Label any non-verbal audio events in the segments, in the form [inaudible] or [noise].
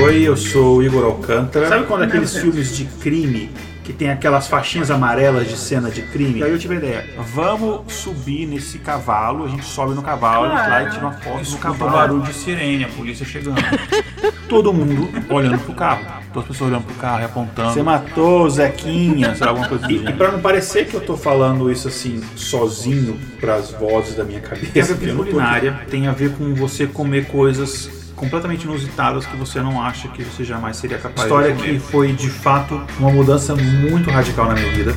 Oi, eu sou o Igor Alcântara. Sabe quando aqueles filmes de crime que tem aquelas faixinhas amarelas de cena de crime? E aí eu tive a ideia, vamos subir nesse cavalo, a gente sobe no cavalo, a gente lá e tira uma foto no cavalo. barulho de sirene, a polícia chegando. [laughs] Todo mundo olhando pro carro. Todas as pessoas olhando pro carro e apontando. Você matou o Zequinha, sei lá, alguma coisa assim. E, e pra não parecer que eu tô falando isso assim, sozinho, pras vozes da minha cabeça. Tem a ver com culinária, tem a ver com você comer coisas completamente inusitadas que você não acha que você jamais seria capaz História de História que foi de fato uma mudança muito radical na minha vida.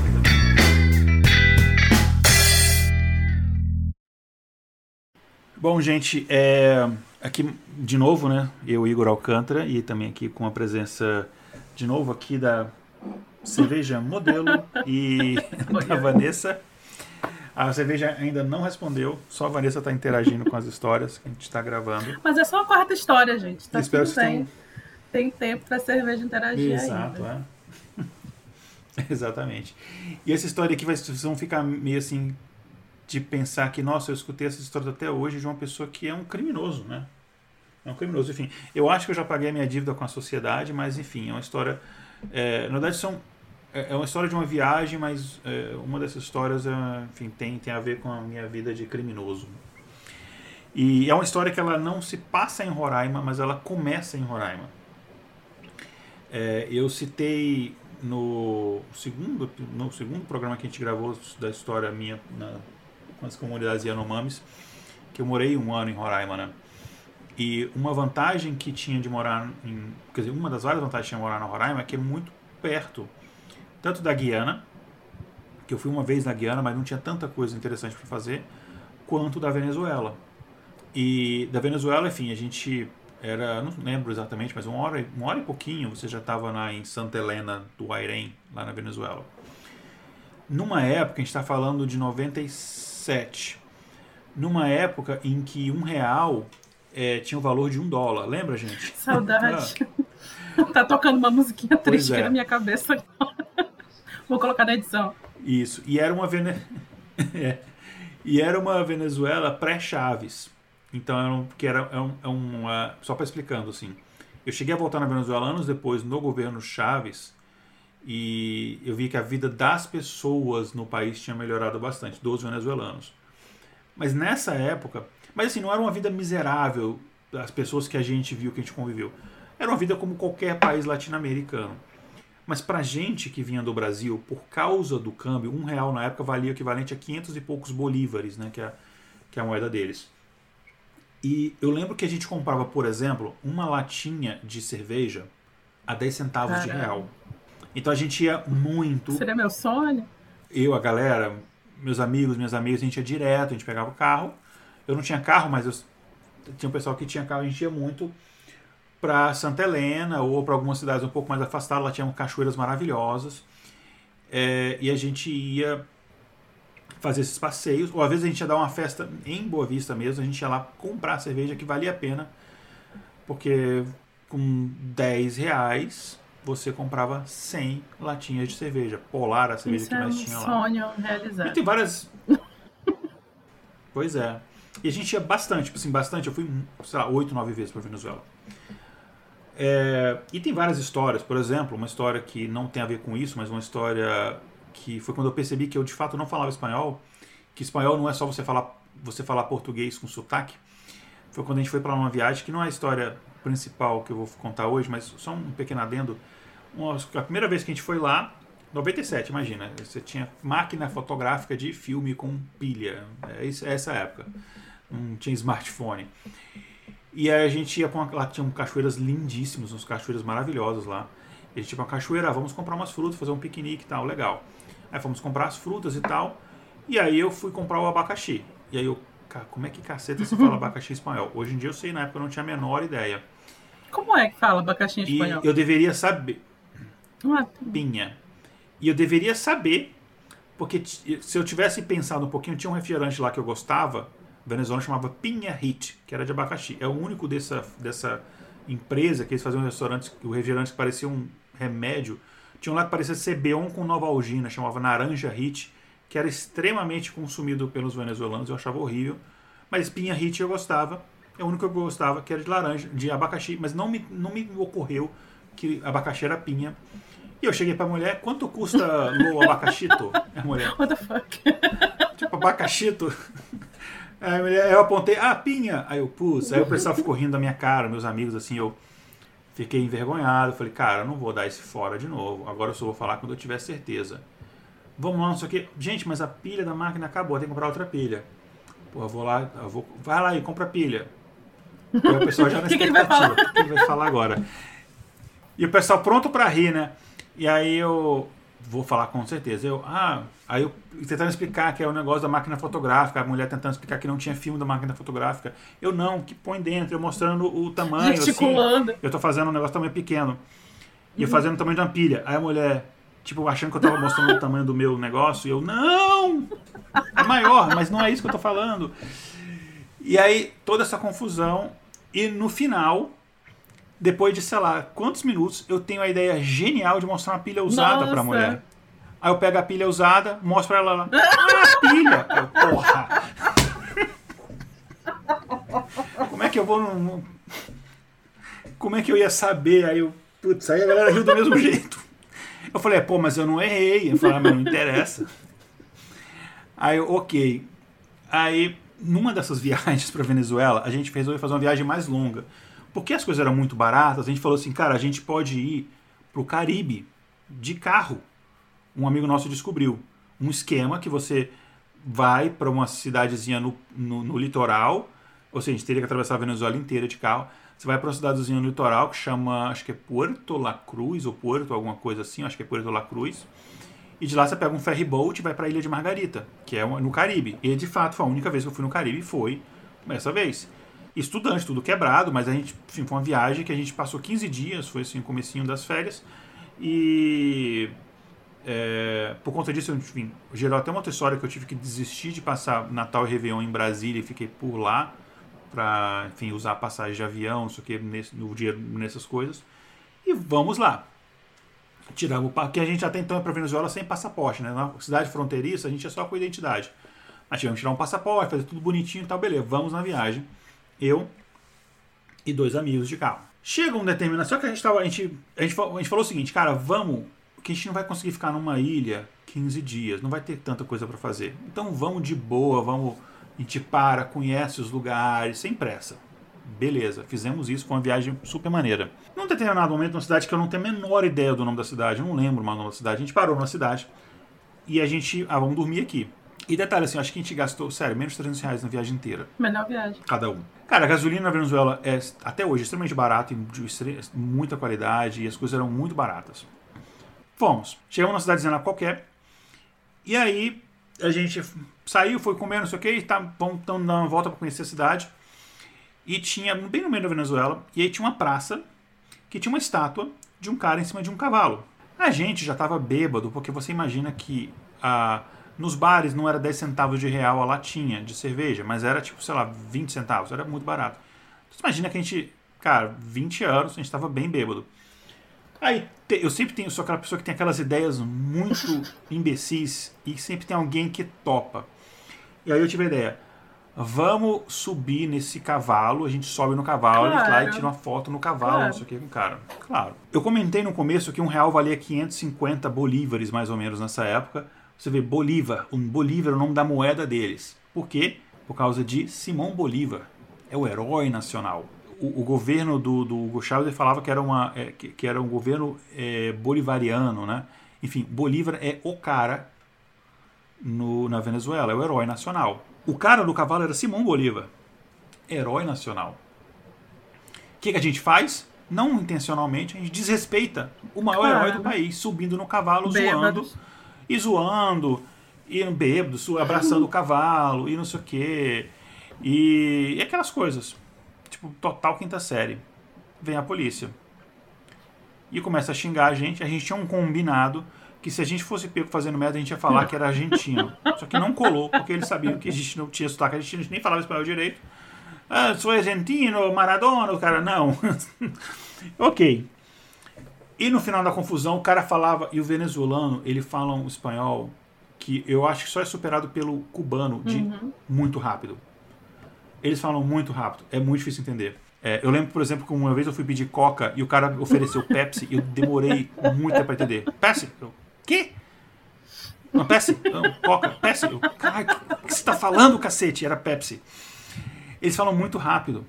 Bom, gente, é, aqui de novo, né? Eu, Igor Alcântara, e também aqui com a presença de novo aqui da cerveja modelo e [laughs] da Vanessa. A cerveja ainda não respondeu, só a Vanessa está interagindo com as histórias que a gente está gravando. Mas é só a quarta história, gente. Tá Espero tudo bem. Tem tempo para a cerveja interagir Exato, ainda. é. [laughs] Exatamente. E essa história aqui vai, vocês vão ficar meio assim de pensar que, nossa, eu escutei essa história até hoje de uma pessoa que é um criminoso, né? É um criminoso. Enfim, eu acho que eu já paguei a minha dívida com a sociedade, mas enfim, é uma história. É, na verdade, são é, é uma história de uma viagem, mas é, uma dessas histórias é, enfim, tem, tem a ver com a minha vida de criminoso. E é uma história que ela não se passa em Roraima, mas ela começa em Roraima. É, eu citei no segundo, no segundo programa que a gente gravou da história minha na, com as comunidades Yanomamis, que eu morei um ano em Roraima, né? E uma vantagem que tinha de morar em. Quer dizer, uma das várias vantagens de morar na Roraima é que é muito perto tanto da Guiana, que eu fui uma vez na Guiana, mas não tinha tanta coisa interessante para fazer, quanto da Venezuela. E da Venezuela, enfim, a gente era, não lembro exatamente, mas uma hora, uma hora e pouquinho você já estava em Santa Helena do Airém, lá na Venezuela. Numa época, a gente está falando de 97, numa época em que um real é, tinha o valor de um dólar. Lembra, gente? Saudade. [laughs] tá tocando uma musiquinha triste é. na minha cabeça agora. [laughs] Vou colocar na edição. Isso. E era uma Vene... [laughs] é. E era uma Venezuela pré-Chaves. Então, era um, que era é um, é uma, só para explicando assim. Eu cheguei a voltar na Venezuela anos depois no governo Chaves e eu vi que a vida das pessoas no país tinha melhorado bastante, dos venezuelanos. Mas nessa época, mas assim, não era uma vida miserável das pessoas que a gente viu, que a gente conviveu. Era uma vida como qualquer país latino-americano. Mas para gente que vinha do Brasil, por causa do câmbio, um real na época valia o equivalente a 500 e poucos bolívares, né, que, é, que é a moeda deles. E eu lembro que a gente comprava, por exemplo, uma latinha de cerveja a 10 centavos Caramba. de real. Então a gente ia muito. Seria meu sonho? Eu, a galera, meus amigos, minhas amigas, a gente ia direto, a gente pegava o carro. Eu não tinha carro, mas eu, tinha um pessoal que tinha carro, a gente ia muito para Santa Helena ou para algumas cidades um pouco mais afastadas, lá tinham cachoeiras maravilhosas. É, e a gente ia fazer esses passeios, ou às vezes a gente ia dar uma festa em Boa Vista mesmo, a gente ia lá comprar cerveja que valia a pena, porque com 10 reais você comprava 100 latinhas de cerveja. Polar, a cerveja Isso que é mais um tinha lá. sonho realizado. E tem várias. [laughs] pois é. E a gente ia bastante, tipo assim, bastante. Eu fui, sei lá, 8, 9 vezes para Venezuela. É, e tem várias histórias, por exemplo, uma história que não tem a ver com isso, mas uma história que foi quando eu percebi que eu de fato não falava espanhol, que espanhol não é só você falar, você falar português com sotaque. Foi quando a gente foi para uma viagem, que não é a história principal que eu vou contar hoje, mas só um pequeno adendo. Uma, a primeira vez que a gente foi lá, 97, imagina, você tinha máquina fotográfica de filme com pilha, é, é essa época, não tinha smartphone. E aí a gente ia pra uma, lá tinha cachoeiras lindíssimas, uns cachoeiras maravilhosas lá. E a gente ia pra uma cachoeira, ah, vamos comprar umas frutas, fazer um piquenique e tal, legal. Aí fomos comprar as frutas e tal. E aí eu fui comprar o abacaxi. E aí eu, cara, como é que caceta se fala [laughs] abacaxi em espanhol? Hoje em dia eu sei, na época eu não tinha a menor ideia. Como é que fala abacaxi em espanhol? E eu deveria saber. Pinha. E eu deveria saber, porque se eu tivesse pensado um pouquinho, tinha um refrigerante lá que eu gostava, Venezuela chamava Pinha Hit, que era de abacaxi. É o único dessa, dessa empresa que eles faziam restaurantes, o refrigerante que parecia um remédio. Tinha um lá que parecia Cebeon com Novalgina, chamava Naranja Hit, que era extremamente consumido pelos venezuelanos, eu achava horrível. Mas Pinha Hit eu gostava. É o único que eu gostava, que era de laranja, de abacaxi, mas não me, não me ocorreu que abacaxi era pinha. E eu cheguei pra mulher, quanto custa o abacaxito? A mulher. [laughs] What the fuck? Tipo, abacaxito. Aí mulher, eu apontei, ah, pinha. Aí eu, pus. Aí o pessoal ficou rindo da minha cara, meus amigos, assim, eu fiquei envergonhado. Falei, cara, eu não vou dar esse fora de novo. Agora eu só vou falar quando eu tiver certeza. Vamos lá, não sei o quê. Gente, mas a pilha da máquina acabou, tem que comprar outra pilha. Pô, eu vou lá, eu vou. Vai lá e compra pilha. E o pessoal já [laughs] na que que ele vai falar? O que ele vai falar agora? E o pessoal pronto pra rir, né? E aí eu vou falar com certeza. Eu, ah, aí eu tentando explicar que é o negócio da máquina fotográfica, a mulher tentando explicar que não tinha filme da máquina fotográfica. Eu não, que põe dentro, eu mostrando o tamanho. Gesticulando. Assim, eu tô fazendo um negócio também pequeno. E eu fazendo o tamanho de uma pilha. Aí a mulher, tipo, achando que eu tava mostrando o tamanho do meu negócio, e eu, não! É maior, mas não é isso que eu tô falando. E aí, toda essa confusão. E no final, depois de, sei lá, quantos minutos, eu tenho a ideia genial de mostrar uma pilha usada Nossa. pra mulher. Aí eu pego a pilha usada, mostro pra ela lá. Ah, pilha! Eu, porra! Como é que eu vou num. Como é que eu ia saber? Aí eu. Putz, aí a galera riu do mesmo jeito. Eu falei, pô, mas eu não errei. Eu falei, ah, mas não interessa. Aí eu, ok. Aí, numa dessas viagens pra Venezuela, a gente resolveu fazer uma viagem mais longa. Porque as coisas eram muito baratas, a gente falou assim, cara, a gente pode ir pro Caribe de carro. Um amigo nosso descobriu um esquema que você vai para uma cidadezinha no, no, no litoral, ou seja, a gente teria que atravessar a Venezuela inteira de carro. Você vai para uma cidadezinha no litoral que chama, acho que é Puerto La Cruz, ou Puerto, alguma coisa assim, acho que é Puerto La Cruz. E de lá você pega um ferry boat e vai para a Ilha de Margarita, que é no Caribe. E de fato, foi a única vez que eu fui no Caribe foi essa vez. Estudante, tudo quebrado, mas a gente, enfim, foi uma viagem que a gente passou 15 dias, foi assim o comecinho das férias. E é, por conta disso, enfim, gerou até uma outra história que eu tive que desistir de passar Natal e Réveillon em Brasília e fiquei por lá para, enfim, usar passagem de avião, não sei o que, nesse, no dia nessas coisas. E vamos lá. Tiramos o que a gente até então é para Venezuela sem passaporte, né? Na cidade fronteiriça a gente é só com identidade. Mas tivemos que tirar um passaporte, fazer tudo bonitinho e tal, beleza. Vamos na viagem. Eu e dois amigos de carro. Chega um determinado. Só que a gente tava. A gente, a gente, a gente falou o seguinte, cara, vamos. Que a gente não vai conseguir ficar numa ilha 15 dias, não vai ter tanta coisa para fazer. Então vamos de boa, vamos. A gente para, conhece os lugares, sem pressa. Beleza, fizemos isso, foi uma viagem super maneira. Num determinado momento, numa cidade que eu não tenho a menor ideia do nome da cidade, eu não lembro mais o nome da cidade, a gente parou numa cidade e a gente. Ah, vamos dormir aqui. E detalhe assim, acho que a gente gastou, sério, menos de 300 reais na viagem inteira Melhor viagem. cada um. Cara, a gasolina na Venezuela é até hoje extremamente barata e de muita qualidade e as coisas eram muito baratas. Fomos. Chegamos numa cidadezinha qualquer. E aí a gente saiu, foi comer, não sei o que, e tá, vamos então, dar uma volta para conhecer a cidade. E tinha, bem no meio da Venezuela, e aí tinha uma praça que tinha uma estátua de um cara em cima de um cavalo. A gente já estava bêbado, porque você imagina que ah, nos bares não era 10 centavos de real a latinha de cerveja, mas era tipo, sei lá, 20 centavos, era muito barato. Você imagina que a gente, cara, 20 anos, a gente estava bem bêbado. Aí, eu sempre tenho, sou aquela pessoa que tem aquelas ideias muito [laughs] imbecis e sempre tem alguém que topa. E aí eu tive a ideia, vamos subir nesse cavalo, a gente sobe no cavalo, vai lá e Claro. tira uma foto no cavalo, Claro. não sei o que com o cara. Claro. Eu comentei no começo que um real valia 550 bolívares, mais ou menos, nessa época. Você vê, Bolívar, um Bolívar é o nome da moeda deles. Por quê? Por causa de Simão Bolívar. É o herói nacional. O, o governo do, do Hugo Chávez falava que era, uma, é, que, que era um governo é, bolivariano, né? Enfim, Bolívar é o cara no, na Venezuela, é o herói nacional. O cara do cavalo era Simão Bolívar, herói nacional. O que, que a gente faz? Não intencionalmente, a gente desrespeita o maior Claro. herói do país, subindo no cavalo, zoando Bêbados. e zoando, e bêbado, abraçando o cavalo, e não sei o quê. E, e aquelas coisas. Tipo, total quinta série. Vem a polícia. E começa a xingar a gente. A gente tinha um combinado que se a gente fosse pego fazendo merda, a gente ia falar que era argentino. [laughs] Só que não colou, porque eles sabiam que a gente não tinha sotaque argentino, a gente nem falava espanhol direito. Ah, sou argentino, Maradona, o cara, não. [laughs] ok. E no final da confusão, o cara falava, e o venezuelano, ele fala um espanhol que eu acho que só é superado pelo cubano de muito rápido. Eles falam muito rápido, é muito difícil entender. É, eu lembro, por exemplo, que uma vez eu fui pedir Coca e o cara ofereceu Pepsi e eu demorei muito para entender. Pepsi? Eu, quê? Não, Pepsi? Não, Coca? Pepsi? Eu, caralho, o que você tá falando, cacete? Era Pepsi. Eles falam muito rápido.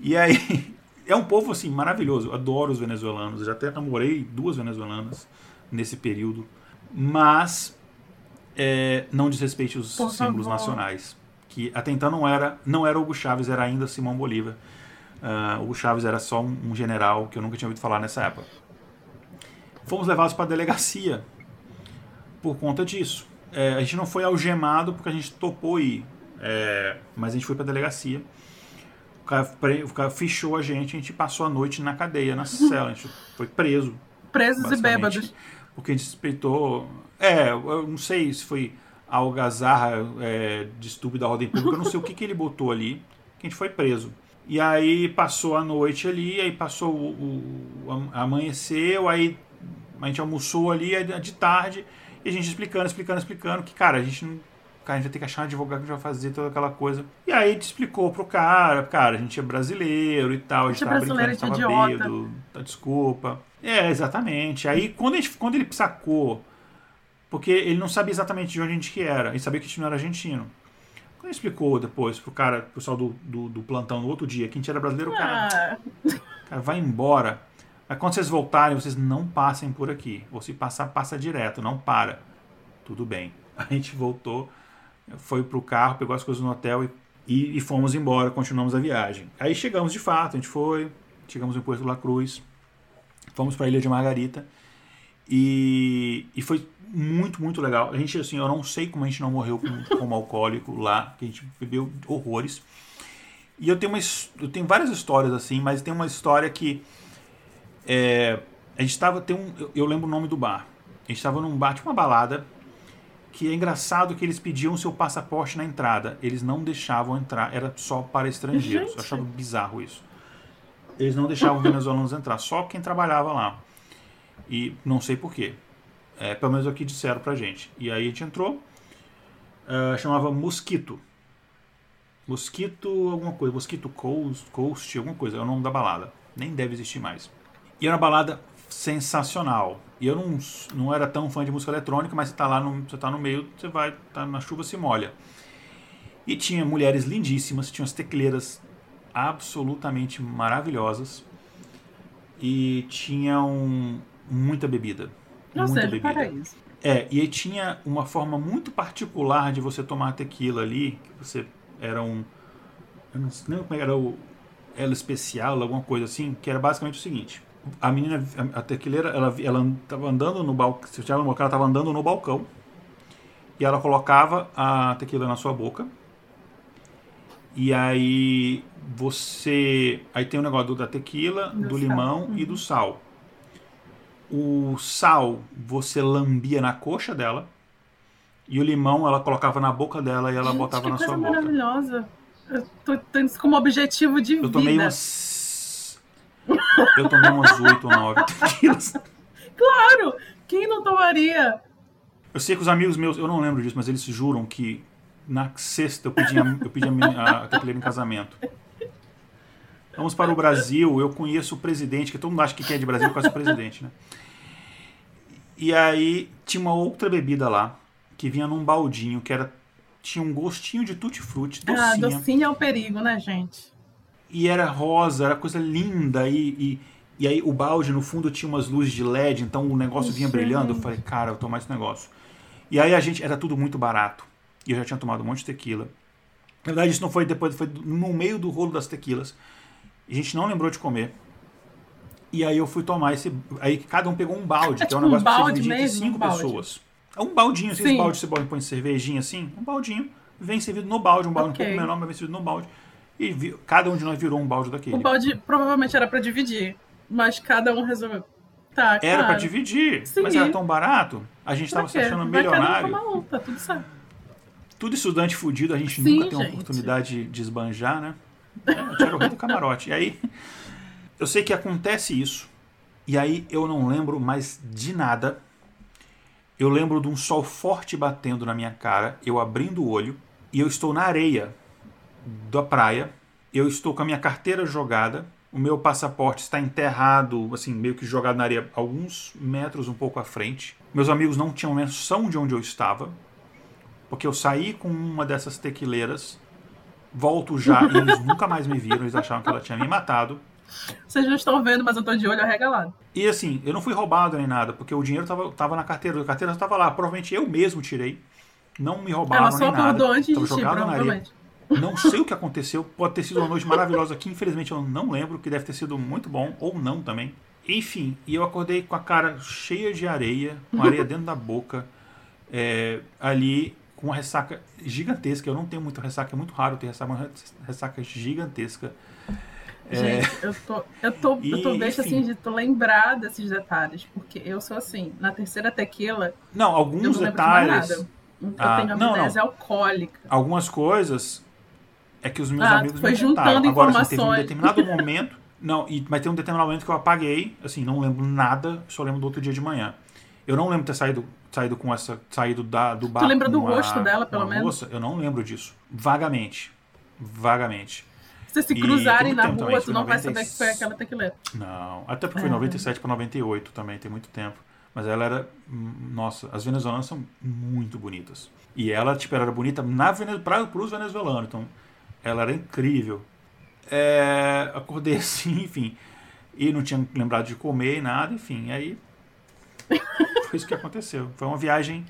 E aí, [laughs] é um povo, assim, maravilhoso. Eu adoro os venezuelanos. Eu já até namorei duas venezuelanas nesse período. Mas, é, não desrespeite os Por símbolos favor. nacionais. Que até então não era, não era Hugo Chávez, era ainda Simão Bolívar. Uh, Hugo Chávez era só um, um general que eu nunca tinha ouvido falar nessa época. Fomos levados para a delegacia por conta disso. É, a gente não foi algemado porque a gente topou ir, é, mas a gente foi para a delegacia. O cara, o cara fechou a gente, a gente passou a noite na cadeia, na cela, a gente foi preso. Presos e bêbados. Porque a gente suspeitou. É, eu não sei se foi algazarra é, de estúpido da ordem pública, eu não sei o que, que ele botou ali, que a gente foi preso. E aí passou a noite ali, aí passou o, o amanheceu, aí a gente almoçou ali de tarde e a gente explicando, explicando, explicando que, cara, a gente não. Cara, a gente vai ter que achar um advogado que vai fazer toda aquela coisa. E aí a gente explicou pro cara, cara, a gente é brasileiro e tal, a gente, a gente tava brincando, tava idiota. bêbado, tá, desculpa. É, exatamente. Aí quando, a gente, quando ele sacou, porque ele não sabia exatamente de onde a gente que era, ele sabia que a gente não era argentino. Quando ele explicou depois pro cara, pro pessoal do, do, do plantão no outro dia, que a gente era brasileiro, o cara, ah. cara, vai embora. Mas quando vocês voltarem, vocês não passem por aqui. Ou se passar, passa direto, não para. Tudo bem. [laughs] A gente voltou, foi pro carro, pegou as coisas no hotel e, e, e fomos embora, continuamos a viagem. Aí chegamos de fato, a gente foi, chegamos em Porto La Cruz, fomos para a Ilha de Margarita e, e foi muito, muito legal. A gente, assim, eu não sei como a gente não morreu com, [laughs] como alcoólico lá, que a gente bebeu horrores. E eu tenho, uma, eu tenho várias histórias assim, mas tem uma história que é, a gente estava. Tem um, eu, eu, lembro o nome do bar. A gente estava num bar, tipo uma balada, que é engraçado que eles pediam seu passaporte na entrada. Eles não deixavam entrar, era só para estrangeiros. Gente. Eu achava bizarro isso. Eles não deixavam [laughs] venezuelanos entrar, só quem trabalhava lá. E não sei porquê. É, pelo menos é o que disseram pra gente. E aí a gente entrou. Uh, chamava Mosquito. Mosquito alguma coisa. Mosquito Coast, Coast, alguma coisa. É o nome da balada. Nem deve existir mais. E era uma balada sensacional. E eu não, não era tão fã de música eletrônica, mas você tá lá no, você tá no meio, você vai, tá na chuva, se molha. E tinha mulheres lindíssimas, tinha as tecleiras absolutamente maravilhosas. E tinham muita bebida. Não muita seja bebida. paraíso. É, e tinha uma forma muito particular de você tomar tequila ali, que você era um. Eu não lembro como era o. Ela especial, alguma coisa assim, que era basicamente o seguinte a menina, a tequileira, ela, ela tava andando no balcão, se ela estava andando no balcão, e ela colocava a tequila na sua boca, e aí você, aí tem o negócio da tequila, do, do limão uhum. e do uhum. sal. O sal você lambia na coxa dela, e o limão ela colocava na boca dela e ela Gente, botava na sua boca. maravilhosa. Eu tô tendo isso como objetivo de eu vida. Eu tomei umas eu tomei umas 8 ou 9 [laughs] tequilas. Claro! Quem não tomaria? Eu sei que os amigos meus, eu não lembro disso, mas eles juram que na sexta eu pedi a, eu pedi a, a em casamento. Vamos para o Brasil, eu conheço o presidente, que todo mundo acha que quem é de Brasil conhece o presidente, né? E aí tinha uma outra bebida lá, que vinha num baldinho, que era tinha um gostinho de tutti-frutti, docinha. Ah, docinho é o perigo, né, gente? e era rosa, era coisa linda. E, e, e, aí o balde no fundo tinha umas luzes de LED, então o negócio vinha brilhando. Eu falei, cara, eu vou tomar esse negócio. E aí a gente, era tudo muito barato. E eu já tinha tomado um monte de tequila. Na verdade, isso não foi depois, foi no meio do rolo das tequilas. A gente não lembrou de comer. E aí eu fui tomar esse. Aí cada um pegou um balde, é, que é um tipo negócio um pra você dividir entre cinco um pessoas. É um baldinho, assim, esse balde você põe cervejinha assim, um baldinho, vem servido no balde, um balde okay. um pouco menor, mas vem servido no balde. E vi, cada um de nós virou um balde daquele. O balde provavelmente era para dividir, mas cada um resolveu. Tá, era para dividir, Sim. mas era tão barato. A gente estava se achando milionário. Um tá tudo certo. Tudo estudante fudido, a gente Sim, nunca tem a oportunidade de esbanjar, né? Eu era o rei do camarote. E aí, eu sei que acontece isso. E aí eu não lembro mais de nada. Eu lembro de um sol forte batendo na minha cara, eu abrindo o olho, e eu estou na areia da praia. Eu estou com a minha carteira jogada. O meu passaporte está enterrado, assim, meio que jogado na areia, alguns metros um pouco à frente. Meus amigos não tinham menção de onde eu estava, porque eu saí com uma dessas tequileiras, volto já e eles nunca mais me viram, eles achavam que ela tinha me matado. Vocês não estão vendo, mas eu tô de olho arregalado. E assim, eu não fui roubado nem nada, porque o dinheiro tava, tava na carteira, a carteira estava lá. Provavelmente eu mesmo tirei. Não me roubaram Ela só nem nada. antes Tava de ti, jogado na areia. Não sei o que aconteceu. Pode ter sido uma noite maravilhosa que infelizmente eu não lembro, que deve ter sido muito bom, ou não também. Enfim, e eu acordei com a cara cheia de areia, com areia dentro da boca, é, ali com uma ressaca gigantesca. Eu não tenho muito ressaca, é muito raro ter ressaca, uma ressaca gigantesca. É, Gente, eu tô, eu tô, eu tô E, deixa enfim. assim de tu lembrar desses detalhes, porque eu sou assim, na terceira tequila, não, eu alguns não de mais detalhes, nada. Eu Ah, tenho não, amnésia alcoólica. algumas coisas é que os meus Ah, amigos foi me juntando Agora, assim, teve um informações. determinado [laughs] momento, não, e, mas tem um determinado momento que eu apaguei, assim, não lembro nada, só lembro do outro dia de manhã. Eu não lembro ter saído, saído com essa, saído da, do bar. lembra do rosto dela, pelo menos? moça. Eu não lembro disso. Vagamente. Vagamente. Se se cruzarem na rua, também, tu não vai foi saber que foi aquela tequileira. Não, até porque foi É. 97 para 98 também, tem muito tempo. Mas ela era, nossa, as venezuelanas são muito bonitas. E ela, tipo, era bonita na Vene- pra, pros venezuelanos, então ela era incrível. É, acordei [laughs] assim, enfim, e não tinha lembrado de comer e nada, enfim, aí foi isso que aconteceu. Foi uma viagem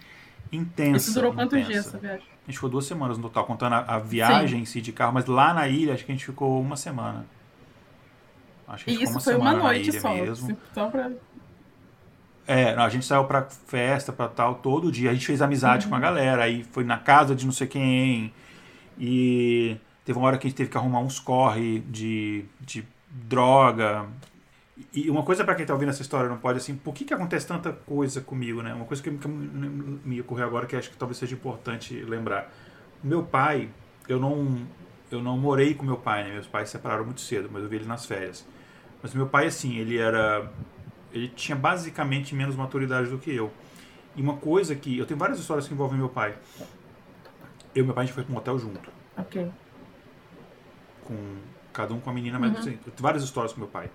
intensa. Isso durou quantos intensa. dias essa viagem? A gente ficou duas semanas no total, contando a, a viagem em si de carro, mas lá na ilha acho que a gente ficou uma semana. Acho que a E gente ficou isso foi uma semana na noite ilha só. mesmo. assim, Só pra... É, não, a gente saiu pra festa, pra tal, todo dia. A gente fez amizade com a galera, aí foi na casa de não sei quem. E teve uma hora que a gente teve que arrumar uns corre de, de droga. E uma coisa pra quem tá ouvindo essa história não pode assim, por que que acontece tanta coisa comigo, né? Uma coisa que, que me ocorreu agora que acho que talvez seja importante lembrar. Meu pai, eu não eu não morei com meu pai, né? Meus pais se separaram muito cedo, mas eu vi ele nas férias. Mas meu pai assim, ele era ele tinha basicamente menos maturidade do que eu. E uma coisa que. Eu tenho várias histórias que envolvem meu pai. Eu e meu pai a gente foi para um hotel junto. Ok. Com cada um com a menina, mas Uhum. assim, várias histórias com meu pai.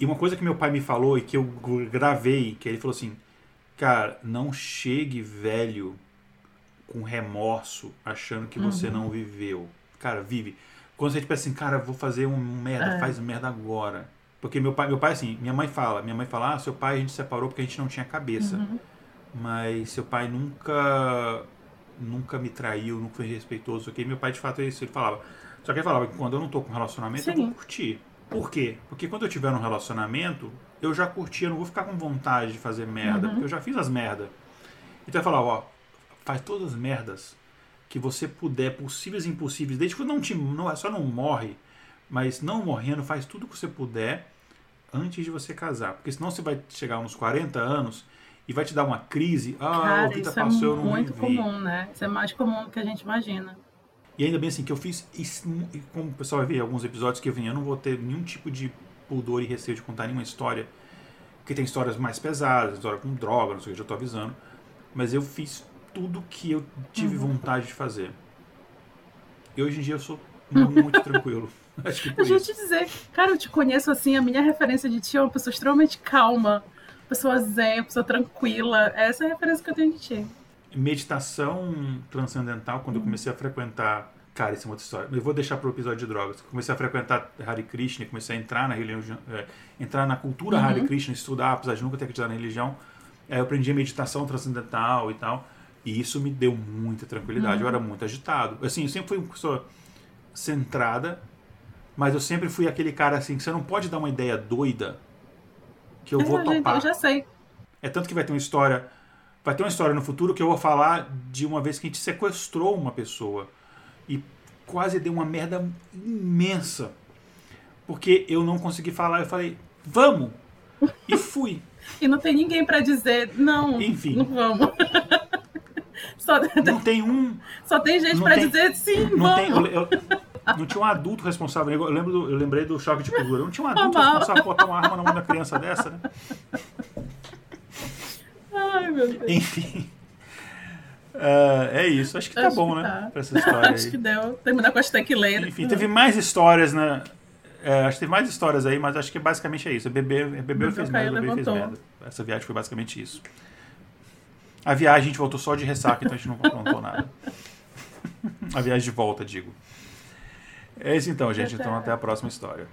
E uma coisa que meu pai me falou e que eu gravei, que ele falou assim: Cara, não chegue velho com remorso, achando que você Uhum. não viveu. Cara, vive. Quando você pensa assim, cara, vou fazer um merda, É. faz merda agora. Porque meu pai, meu pai assim, minha mãe fala, minha mãe fala, ah, seu pai a gente separou porque a gente não tinha cabeça. Uhum. Mas seu pai nunca nunca me traiu, nunca foi respeitoso, ok? Meu pai de fato é isso, ele falava. Só que ele falava que quando eu não tô com relacionamento, eu Sim. vou curtir. Por quê? Porque quando eu tiver num relacionamento, eu já curti, eu não vou ficar com vontade de fazer merda, Uhum. porque eu já fiz as merdas. Então ele falava, ó, faz todas as merdas que você puder, possíveis e impossíveis, desde que não te não, só não morre, mas não morrendo, faz tudo que você puder antes de você casar. Porque senão você vai chegar uns 40 anos e vai te dar uma crise. Ah, a Cara, vida isso é passou, eu não muito vivi. comum, né? Isso é mais comum do que a gente imagina. E ainda bem assim que eu fiz, e como o pessoal vai ver alguns episódios que eu venho, eu não vou ter nenhum tipo de pudor e receio de contar nenhuma história, porque tem histórias mais pesadas, história com droga, não sei o que, já tô avisando. Mas eu fiz tudo que eu tive Uhum. vontade de fazer. E hoje em dia eu sou muito [laughs] tranquilo. [laughs] Acho que Deixa eu te dizer, cara, eu te conheço assim, a minha referência de ti é uma pessoa extremamente calma, pessoa zen, pessoa tranquila. Essa é a referência que eu tenho de ti. Meditação transcendental, quando eu comecei a frequentar. Cara, isso é uma outra história. Eu vou deixar para o episódio de drogas. Comecei a frequentar Hare Krishna, comecei a entrar na religião, é, entrar na cultura Uhum. Hare Krishna, estudar, apesar de nunca ter acreditado na religião. Aí eu aprendi a meditação transcendental e tal. E isso me deu muita tranquilidade. Eu era muito agitado. Assim, eu sempre fui uma pessoa centrada, mas eu sempre fui aquele cara assim, que você não pode dar uma ideia doida que eu [laughs] vou eu, já, topar. eu já sei. É tanto que vai ter uma história. Vai ter uma história no futuro que eu vou falar de uma vez que a gente sequestrou uma pessoa. E quase deu uma merda imensa. Porque eu não consegui falar. Eu falei, vamos! [laughs] E fui. E não tem ninguém pra dizer, não, Enfim. não vamos. [laughs] Só, Não tem um. só tem gente tem- dizer sim, Não, tem, vamos. eu, eu- não tinha um adulto responsável. Eu, lembro do- eu lembrei do choque de cultura. Não tinha um adulto Normal. responsável por botar uma arma na mão da criança dessa, né? [laughs] Ai, meu Deus. Enfim. Uh, é isso, acho que tá Acho bom, que né? tá. Pra essa história Acho aí. que deu. Terminar com as tequileiras. Enfim, teve mais histórias, né? É, acho que teve mais histórias aí, mas acho que basicamente é isso. Bebeu, bebeu e fez merda, bebeu fez merda. Essa viagem foi basicamente isso. A viagem a gente voltou só de ressaca, então a gente não contou nada. [laughs] A viagem de volta, digo. É isso então, gente. Então até a próxima história.